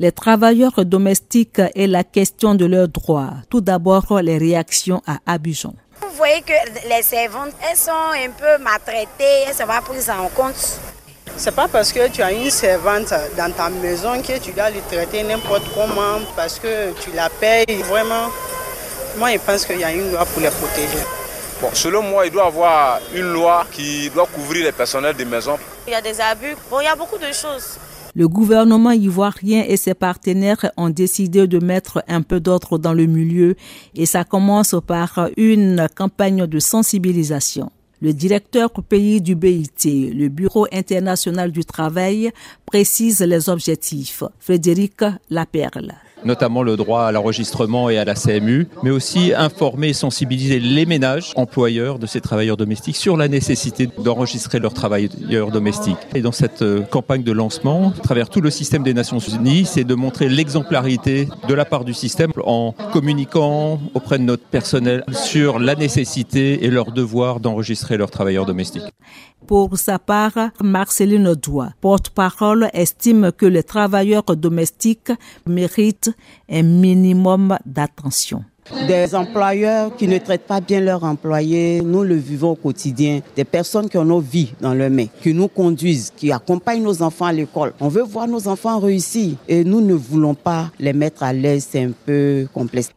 Les travailleurs domestiques et la question de leurs droits. Tout d'abord, les réactions à Abidjan. Vous voyez que les servantes, elles sont un peu maltraitées, elles ne sont pas prises en compte. C'est pas parce que tu as une servante dans ta maison que tu dois les traiter n'importe comment parce que tu la payes. Vraiment, moi je pense qu'il y a une loi pour les protéger. Bon, selon moi, il doit y avoir une loi qui doit couvrir les personnels des maisons. Il y a des abus, bon, il y a beaucoup de choses. Le gouvernement ivoirien et ses partenaires ont décidé de mettre un peu d'ordre dans le milieu et ça commence par une campagne de sensibilisation. Le directeur pays du BIT, le Bureau international du travail, précise les objectifs. Frédéric Laperle notamment le droit à l'enregistrement et à la CMU, mais aussi informer et sensibiliser les ménages employeurs de ces travailleurs domestiques sur la nécessité d'enregistrer leurs travailleurs domestiques. Et dans cette euh, campagne de lancement, à travers tout le système des Nations Unies, c'est de montrer l'exemplarité de la part du système en communiquant auprès de notre personnel sur la nécessité et leur devoir d'enregistrer leurs travailleurs domestiques. Pour sa part, Marceline Doua, porte-parole, estime que les travailleurs domestiques méritent un minimum d'attention. Des employeurs qui ne traitent pas bien leurs employés, nous le vivons au quotidien. Des personnes qui ont nos vies dans leurs mains, qui nous conduisent, qui accompagnent nos enfants à l'école. On veut voir nos enfants réussir et nous ne voulons pas les mettre à l'aise, c'est un peu complexe.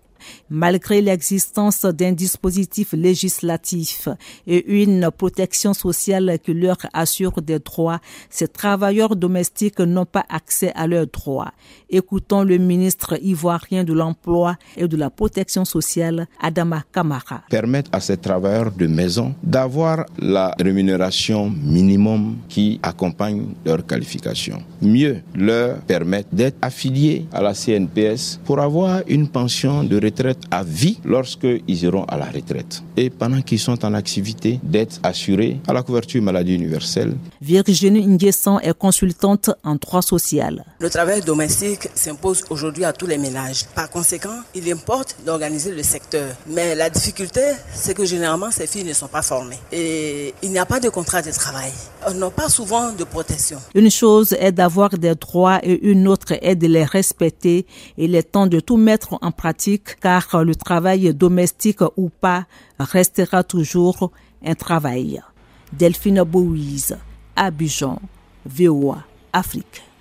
Malgré l'existence d'un dispositif législatif et une protection sociale qui leur assure des droits, ces travailleurs domestiques n'ont pas accès à leurs droits. Écoutons le ministre ivoirien de l'Emploi et de la Protection sociale, Adama Kamara. Permettre à ces travailleurs de maison d'avoir la rémunération minimum qui accompagne leur qualification. Mieux, leur permettre d'être affiliés à la CNPS pour avoir une pension de retraite à vie lorsqu'ils iront à la retraite. Et pendant qu'ils sont en activité, d'être assurés à la couverture maladie universelle. Virginie Nguesson est consultante en droit social. Le travail domestique s'impose aujourd'hui à tous les ménages. Par conséquent, il importe d'organiser le secteur. Mais la difficulté, c'est que généralement, ces filles ne sont pas formées. Et il n'y a pas de contrat de travail. On n'a pas souvent de protection. Une chose est d'avoir des droits et une autre est de les respecter. Il est temps de tout mettre en pratique car le travail domestique ou pas restera toujours un travail. Delphine Bouise, Abidjan, VOA, Afrique.